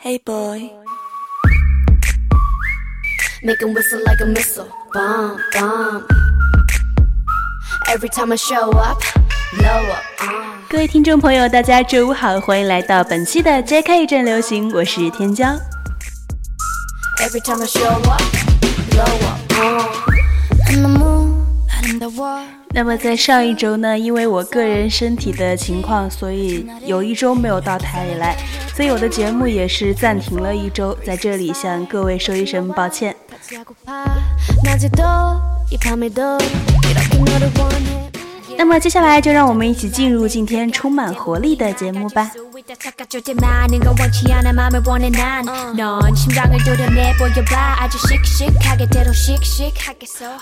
Hey boy. Make him whistle like a missile. Bomb, bomb. Every time I show up, blow up. Uh. 各位听众朋友，大家周五好，欢迎来到本期的 JK 正流行，我是天骄。Every time I show up, blow up. Uh. On the moon, and the war. 那么在上一周呢，因为我个人身体的情况，所以有一周没有到台里来，所以我的节目也是暂停了一周，在这里向各位说一声抱歉。那么接下来就让我们一起进入今天充满活力的节目吧。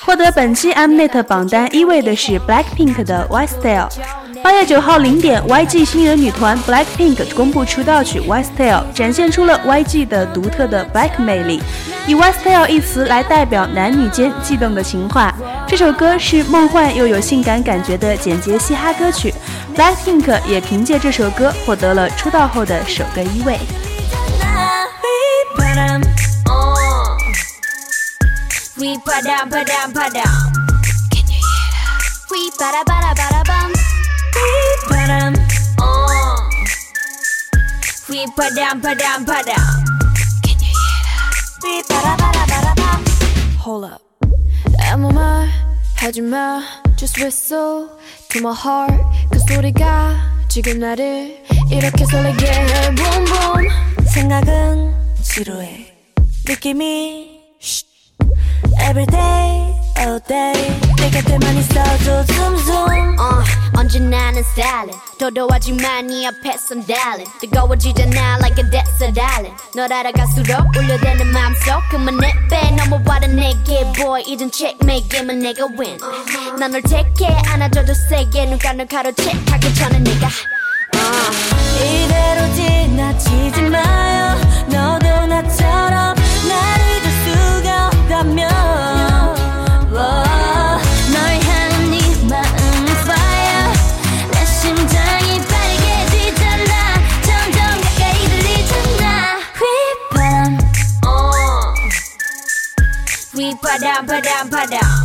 获得本期 Mnet 榜单一位的是 Blackpink 的 White Style。 八月九号零点，YG 新人女团 Blackpink 公布出道曲 White Style，展现出了 YG 的独特的 Black 魅力，以 White Style 一词来代表男女间悸动的情话。这首歌是梦幻又有性感感觉的简洁嘻哈歌曲，Blackpink 也凭借这首歌获得了出道后的首个一位。Hold up. 아무 말 하지 마 Just whistle to my heart 그 소리가 지금 나를 이렇게 설레게 해 Boom boom 생각은 지루해 느낌이 Everyday all day. 내 곁에만 있어줘 zoom zoom uh. 언제나 는 stylin 도도하지만 네 앞에선 darling 뜨거워지잖아 like a desert island. 널 알아갈수록 울려대는 마음속 그만 내빼. 넘어와라 내게 boy 이젠 checkmate 게임은 내가 win. 난널 take it 안아줘도 세게. 눈가 널 가로채 하기 전에 내가 uh. 이대로 지나치지 마요. 너도 나처럼 날 잊을 수가 없다면 We pa dum pa dum pa dum.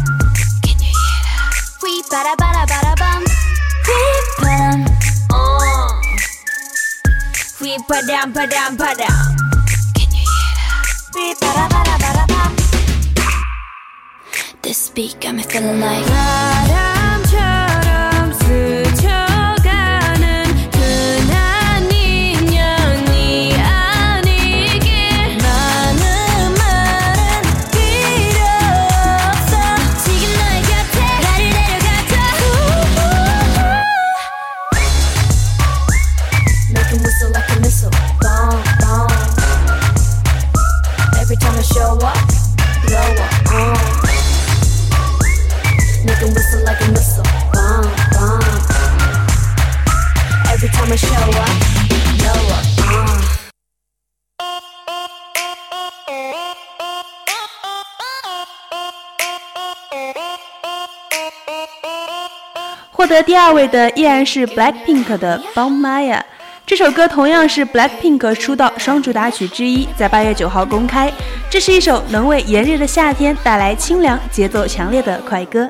Can you hear that? We ba da ba da ba da bum. We ba dum. Oh. Uh. We ba dum ba dum ba dum. Can you hear that? We ba da ba da ba da bum. This beat got me feeling like. Da, da. 得第二位的依然是 Blackpink 的《Bomb Maya》，这首歌同样是 Blackpink 出道双主打曲之一，在八月九号公开。这是一首能为炎热的夏天带来清凉、节奏强烈的快歌。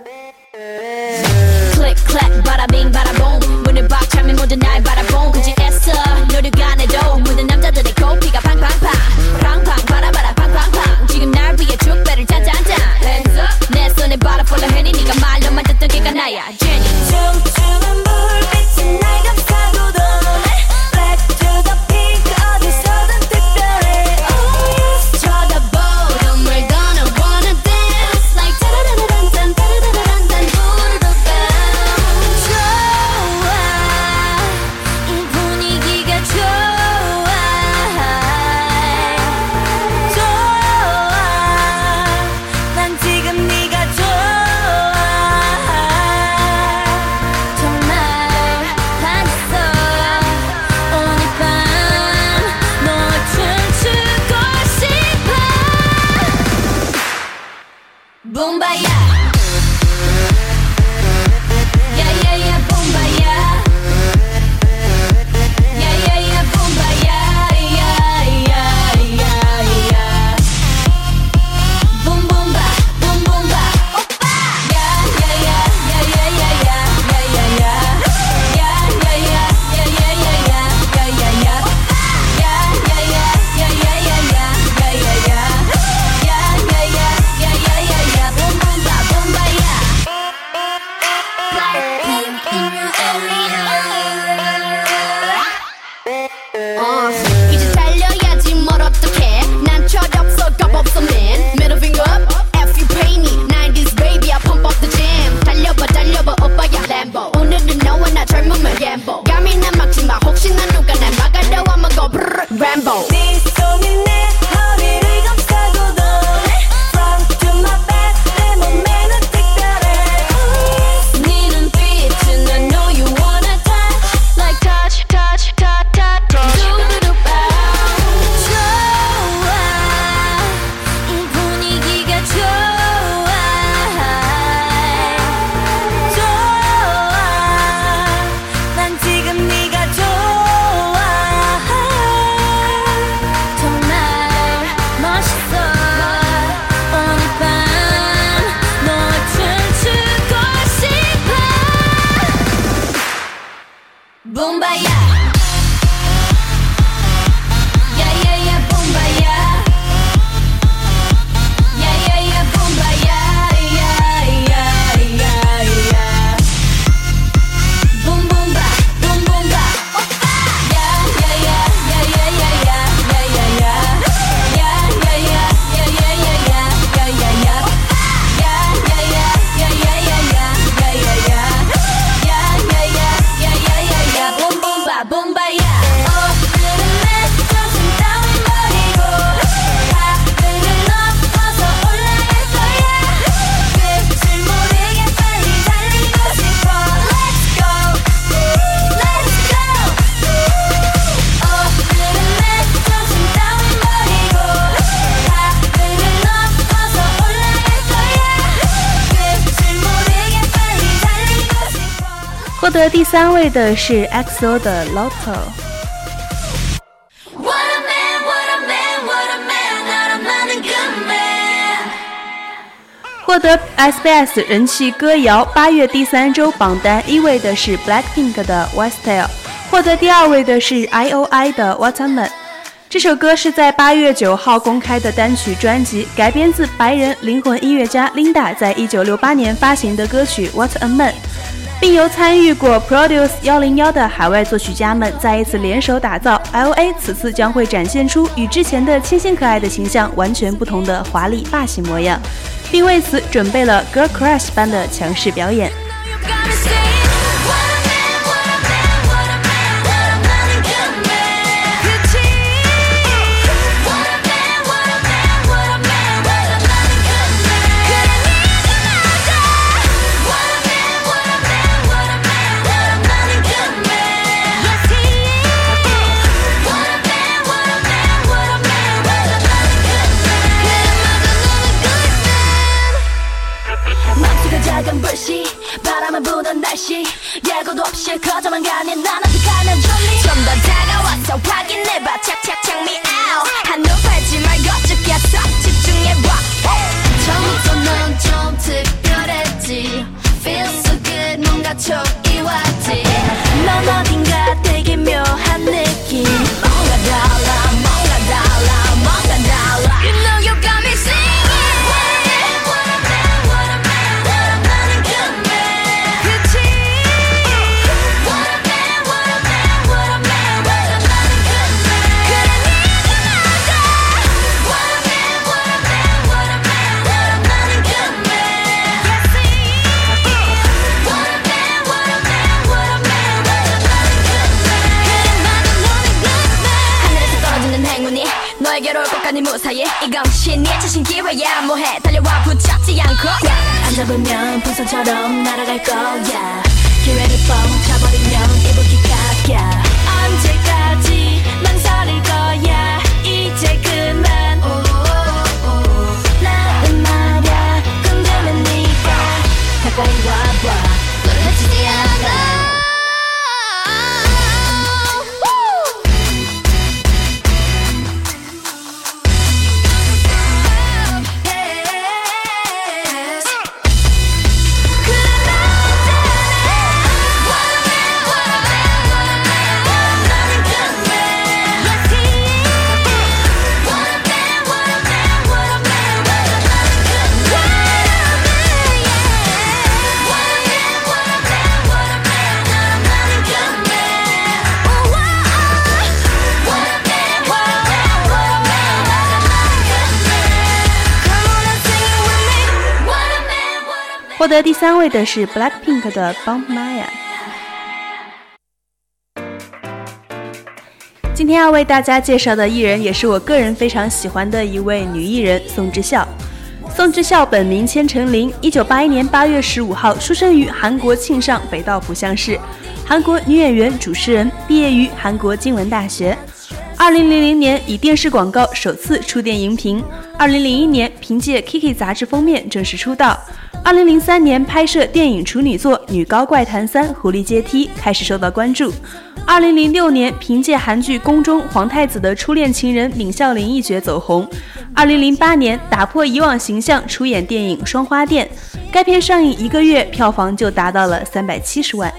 得第三位的是 XO 的 Lotto。获得 SBS 人气歌谣八月第三周榜单一位的是 Blackpink 的 Westyle，获得第二位的是 IOI 的 What a Man。这首歌是在八月九号公开的单曲专辑，改编自白人灵魂音乐家 Linda 在一九六八年发行的歌曲 What a Man。并由参与过 Produce 幺零幺的海外作曲家们再一次联手打造。L.A. 此次将会展现出与之前的清新可爱的形象完全不同的华丽霸气模样，并为此准备了 Girl Crush 般的强势表演。 뭐 니 무사히 이건 신의 자신 기회야. 뭐해? 달려와 붙잡지 않고. yeah. 안 잡으면 풍선처럼 날아갈 거야. 기회를 뻥쳐버리면 이불 기각야. 언제까지 망설일 거야? 이제 그만. 나은 말야. 꿈꾸면 네가 가까이 와봐. 获得第三位的是 Blackpink 的 Bump Maya。今天要为大家介绍的艺人，也是我个人非常喜欢的一位女艺人宋智孝。宋智孝本名千成林，一九八一年八月十五号出生于韩国庆尚北道浦项市，韩国女演员、主持人，毕业于韩国经文大学。二零零零年以电视广告首次出电荧屏，二零零一年凭借《Kiki》杂志封面正式出道。二零零三年拍摄电影处女作《女高怪谈三：狐狸阶梯》开始受到关注。二零零六年凭借韩剧《宫中皇太子的初恋情人》闵孝琳一角走红。二零零八年打破以往形象出演电影《双花店》，该片上映一个月票房就达到了三百七十万。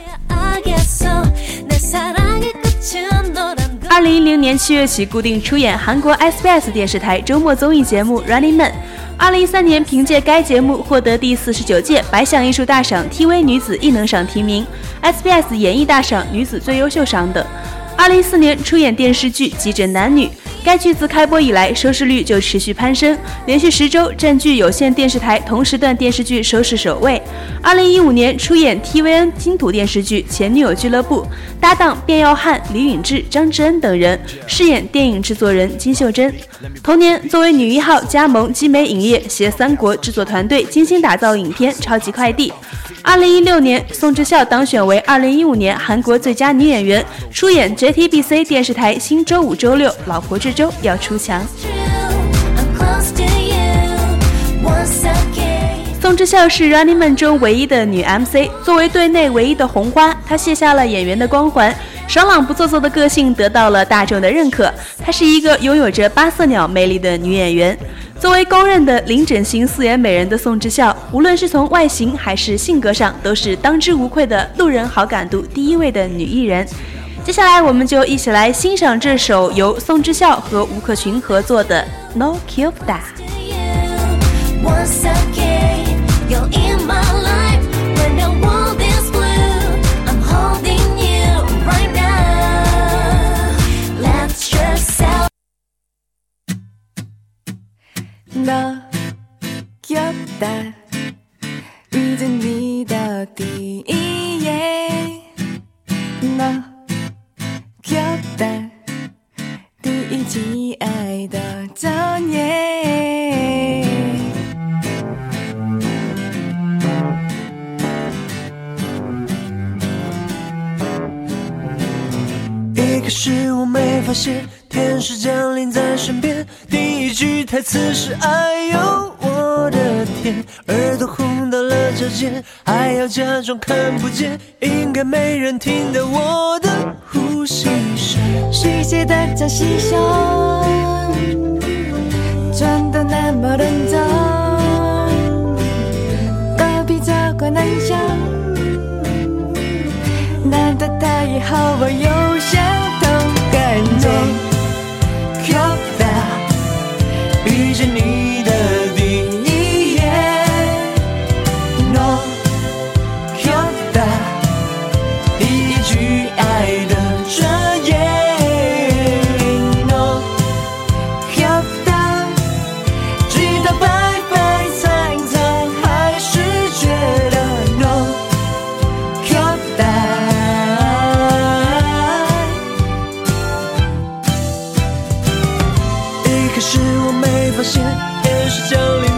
二零一零年七月起固定出演韩国 SBS 电视台周末综艺节目《Running Man》。二零一三年，凭借该节目获得第四十九届百想艺术大赏 TV 女子艺能赏提名，SBS 演艺大赏女子最优秀赏等。二零一四年，出演电视剧《急诊男女》。该剧自开播以来，收视率就持续攀升，连续十周占据有线电视台同时段电视剧收视首位。二零一五年出演 TVN 金土电视剧《前女友俱乐部》，搭档卞耀汉、李允智、张智恩等人，饰演电影制作人金秀珍。同年，作为女一号加盟基美影业，携三国制作团队精心打造影片《超级快递》。二零一六年，宋智孝当选为二零一五年韩国最佳女演员，出演 JTBC 电视台新周五、周六老婆之周要出墙。宋智孝是 Running Man 中唯一的女 MC，作为队内唯一的红花，她卸下了演员的光环，爽朗不做作的个性得到了大众的认可。她是一个拥有着八色鸟魅力的女演员。作为公认的零整形素颜美人的宋智孝，无论是从外形还是性格上，都是当之无愧的路人好感度第一位的女艺人。接下来，我们就一起来欣赏这首由宋智孝和吴克群合作的《No Cupid》。听到我的呼吸声。谁写的这细声，真的那么认真？隔壁这个男生，难道他也好我有我没发现，天使降临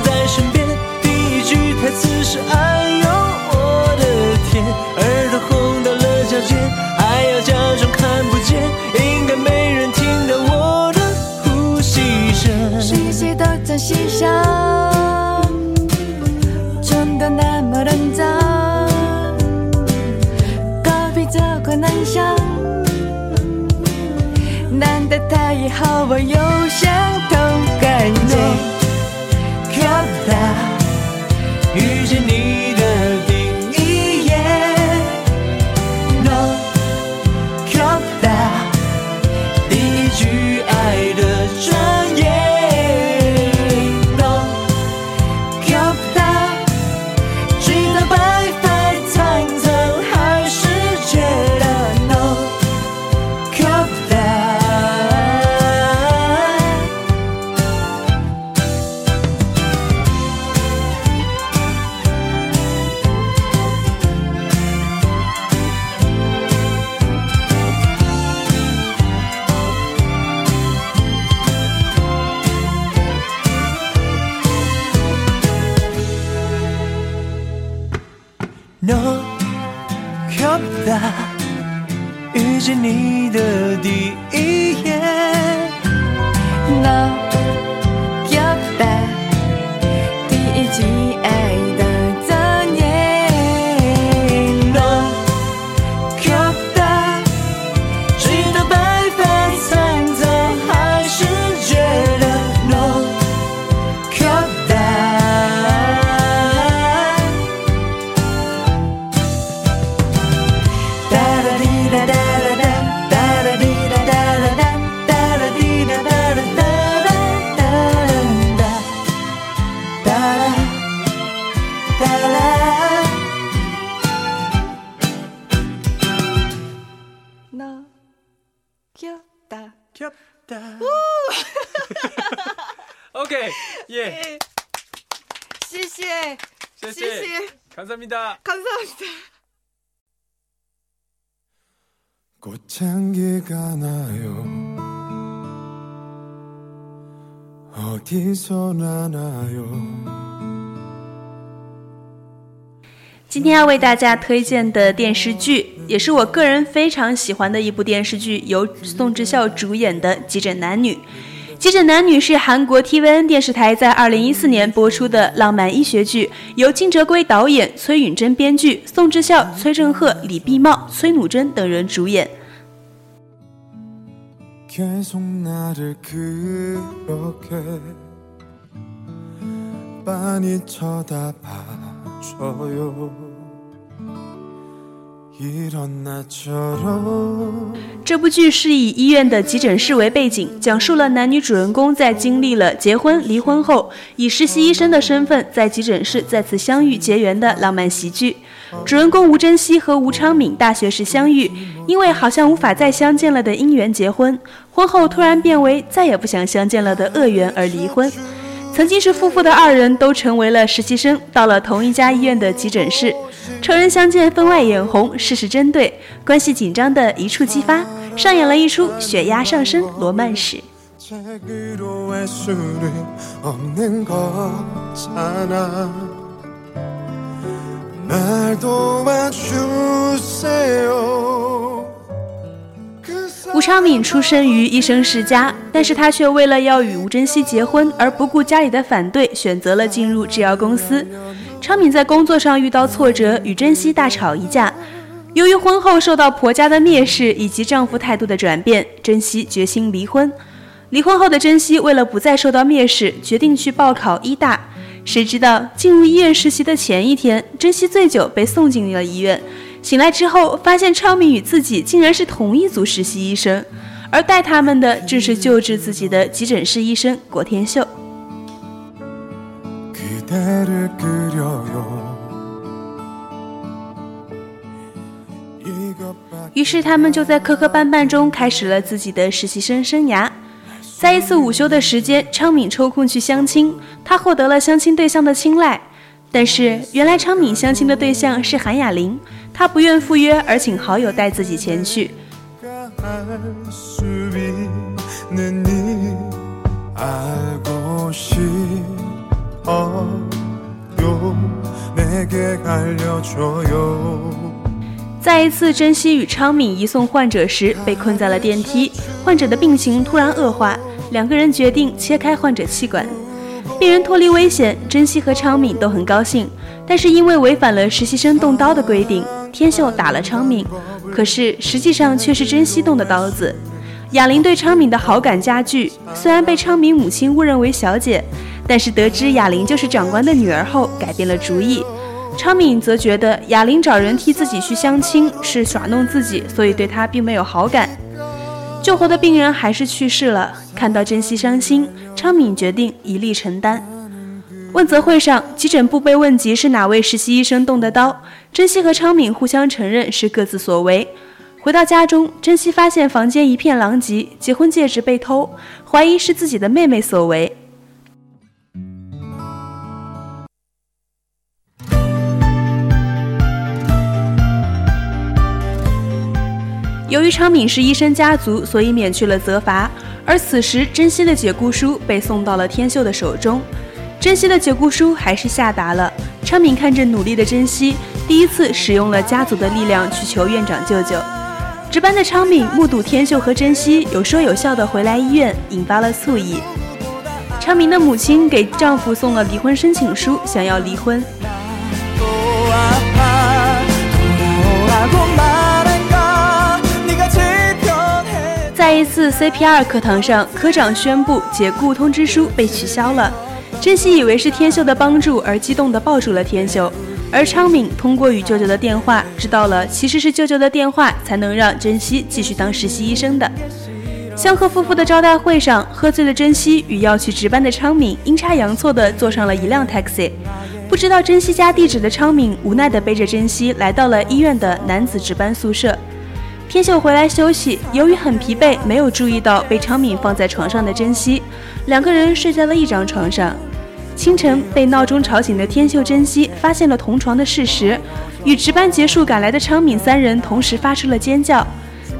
今天要为大家推荐的电视剧，也是我个人非常喜欢的一部电视剧，由宋智孝主演的《急诊男女》。《急诊男女》是韩国 TVN 电视台在2014年播出的浪漫医学剧，由金哲圭导演、崔允珍编剧，宋智孝、崔振赫、李碧茂、崔努珍等人主演。계속 나를 그렇게 빤히 쳐다봐줘요 이런 나처럼 这部剧是以医院的急诊室为背景，讲述了男女主人公在经历了结婚、离婚后，以实习医生的身份在急诊室再次相遇结缘的浪漫喜剧。 主人公吴珍熙和吴昌敏大学时相遇，因为好像无法再相见了的因缘结婚，婚后突然变为再也不想相见了的恶缘而离婚。曾经是夫妇的二人都成为了实习生，到了同一家医院的急诊室，仇人相见分外眼红，事事针对，关系紧张的一触即发，上演了一出血压上升罗曼史。吴昌敏出生于医生世家，但是他却为了要与吴珍熙结婚而不顾家里的反对，选择了进入制药公司。昌敏在工作上遇到挫折，与珍熙大吵一架。由于婚后受到婆家的蔑视以及丈夫态度的转变，珍熙决心离婚。离婚后的珍熙为了不再受到蔑视，决定去报考医大。谁知道进入医院实习的前一天，珍惜醉酒被送进了医院，醒来之后发现超敏与自己竟然是同一组实习医生，而带他们的正是救治自己的急诊室医生郭天秀。于是他们就在磕磕绊绊中开始了自己的实习生生涯。在一次午休的时间，昌敏抽空去相亲，他获得了相亲对象的青睐。但是原来昌敏相亲的对象是韩雅玲，他不愿赴约，而请好友带自己前去。再一次，珍惜与昌敏移送患者时被困在了电梯，患者的病情突然恶化，两个人决定切开患者气管。病人脱离危险，珍惜和昌敏都很高兴，但是因为违反了实习生动刀的规定，天秀打了昌敏，可是实际上却是珍惜动的刀子。哑铃对昌敏的好感加剧，虽然被昌敏母亲误认为小姐，但是得知哑铃就是长官的女儿后，改变了主意。昌敏则觉得哑铃找人替自己去相亲是耍弄自己，所以对她并没有好感。救活的病人还是去世了，看到珍惜伤心，昌敏决定一力承担。问责会上，急诊部被问及是哪位实习医生动的刀，珍惜和昌敏互相承认是各自所为。回到家中，珍惜发现房间一片狼藉，结婚戒指被偷，怀疑是自己的妹妹所为。由于昌敏是医生家族，所以免去了责罚。而此时，珍惜的解雇书被送到了天秀的手中。珍惜的解雇书还是下达了。昌敏看着努力的珍惜，第一次使用了家族的力量去求院长舅舅。值班的昌敏目睹天秀和珍惜有说有笑的回来医院，引发了醋意。昌明的母亲给丈夫送了离婚申请书，想要离婚。在一次 CPR 课堂上，科长宣布解雇通知书被取消了。珍惜以为是天秀的帮助而激动地抱住了天秀。而昌敏通过与舅舅的电话知道了，其实是舅舅的电话才能让珍惜继续当实习医生的。香鹤夫妇的招待会上，喝醉的珍惜与要去值班的昌敏阴差阳错地坐上了一辆 taxi。不知道珍惜家地址的昌敏无奈地背着珍惜来到了医院的男子值班宿舍。天秀回来休息，由于很疲惫，没有注意到被昌敏放在床上的珍惜，两个人睡在了一张床上。清晨被闹钟吵醒的天秀珍惜发现了同床的事实，与值班结束赶来的昌敏三人同时发出了尖叫。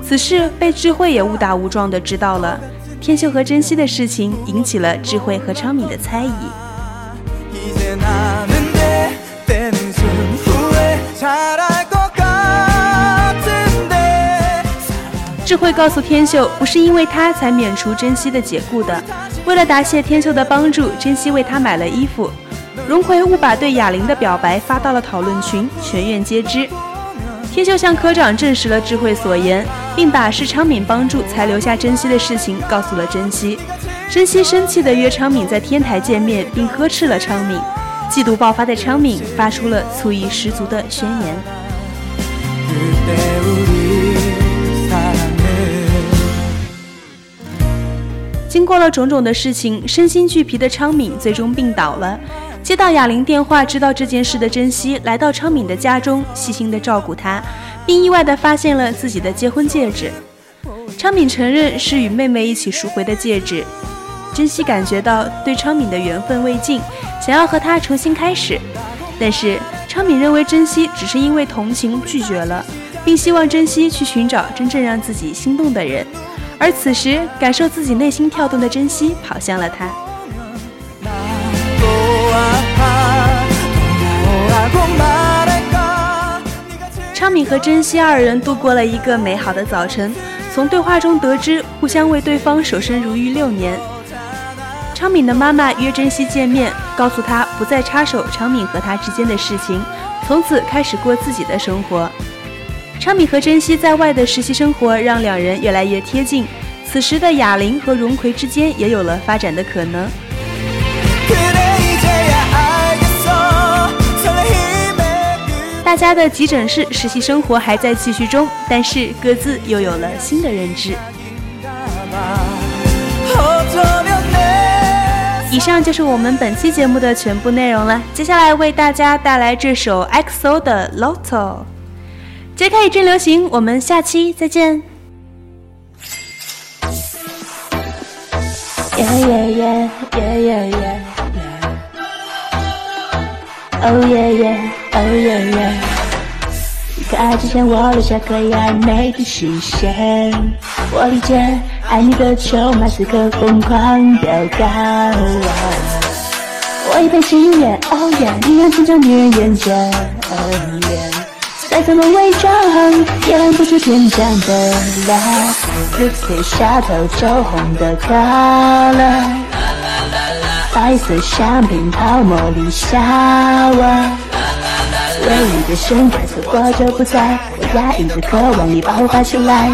此事被智慧也误打误撞的知道了。天秀和珍惜的事情引起了智慧和昌敏的猜疑。智慧告诉天秀，不是因为他才免除珍惜的解雇的。为了答谢天秀的帮助，珍惜为他买了衣服。荣奎误把对哑铃的表白发到了讨论群，全院皆知。天秀向科长证实了智慧所言，并把是昌敏帮助才留下珍惜的事情告诉了珍惜。珍惜生气地约昌敏在天台见面，并呵斥了昌敏。嫉妒爆发的昌敏发出了醋意十足的宣言。经过了种种的事情，身心俱疲的昌敏最终病倒了。接到哑铃电话，知道这件事的珍惜来到昌敏的家中，细心的照顾他，并意外的发现了自己的结婚戒指。昌敏承认是与妹妹一起赎回的戒指。珍惜感觉到对昌敏的缘分未尽，想要和他重新开始，但是昌敏认为珍惜只是因为同情拒绝了，并希望珍惜去寻找真正让自己心动的人。而此时，感受自己内心跳动的珍惜跑向了他。昌敏和珍惜二人度过了一个美好的早晨。从对话中得知，互相为对方守身如玉六年。昌敏的妈妈约珍惜见面，告诉他不再插手昌敏和他之间的事情，从此开始过自己的生活。昌敏和珍惜在外的实习生活让两人越来越贴近，此时的哑铃和荣奎之间也有了发展的可能。大家的急诊室实习生活还在继续中，但是各自又有了新的认知。以上就是我们本期节目的全部内容了，接下来为大家带来这首 XO 的 Lotto。揭开一阵流行，我们下期再见。Yeah yeah yeah yeah yeah yeah Oh yeah yeah oh yeah yeah 可爱之前我留下可以暧昧的视线，我理解爱你的筹码此刻疯狂飙高。我一杯心愿，Oh yeah，你让成长女人眼见。再怎么伪装，也拦不住天降的辣。Lipstick 下头酒红的 color，白色香槟泡沫里下我。唯一的深感错过就不在，我压抑着渴望你爆发出来，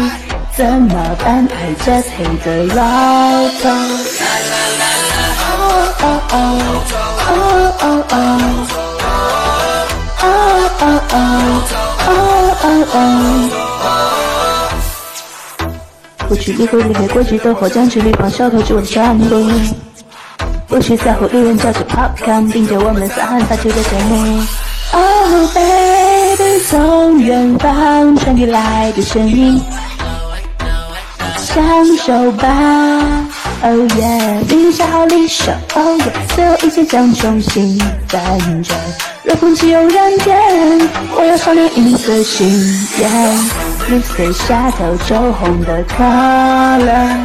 怎么办？I just hate the lotto。Oh oh oh oh oh oh oh 我去理会里面规矩的和讲情理放小偷就乱唱的，不去在乎路人叫着 Popcorn，盯着我们撒汗打球的节目。Oh baby，从远方传来的声音，享受吧。Oh yeah，淋下好离手。Oh yeah，所有一切将重新翻转。若空气有燃点，我要少年银色心愿。你随下头酒红的 color，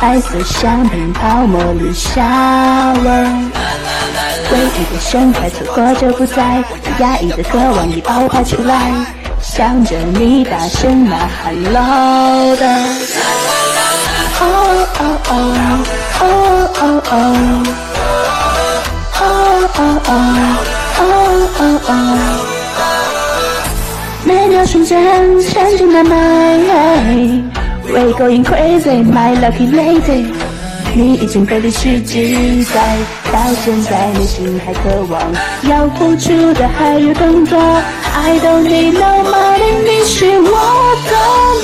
白色香槟泡沫里 shower。唯一的盛开错过就不再，压抑的渴望已爆发出来，向着你大声呐喊 loud。每秒瞬间千军万马，We going crazy, my lucky lady。你已经被历史记载，到现在内心还渴望，要付出的还有更多。I don't need no money，你是我的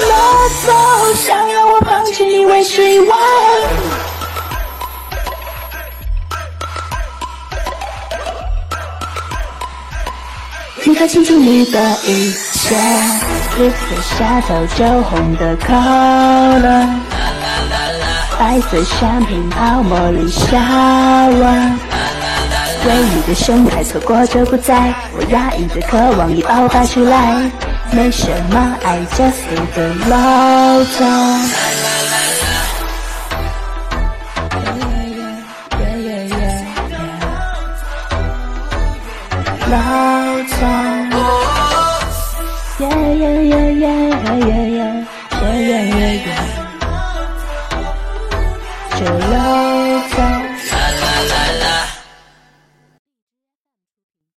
魔咒，想要我放弃你为时已晚。你的青春，你的一切，绿色下头酒红的可乐，白色香槟泡沫里下亡。唯一的盛开错过就不再，我压抑的渴望已爆发出来，没什么，I just hit the lotto。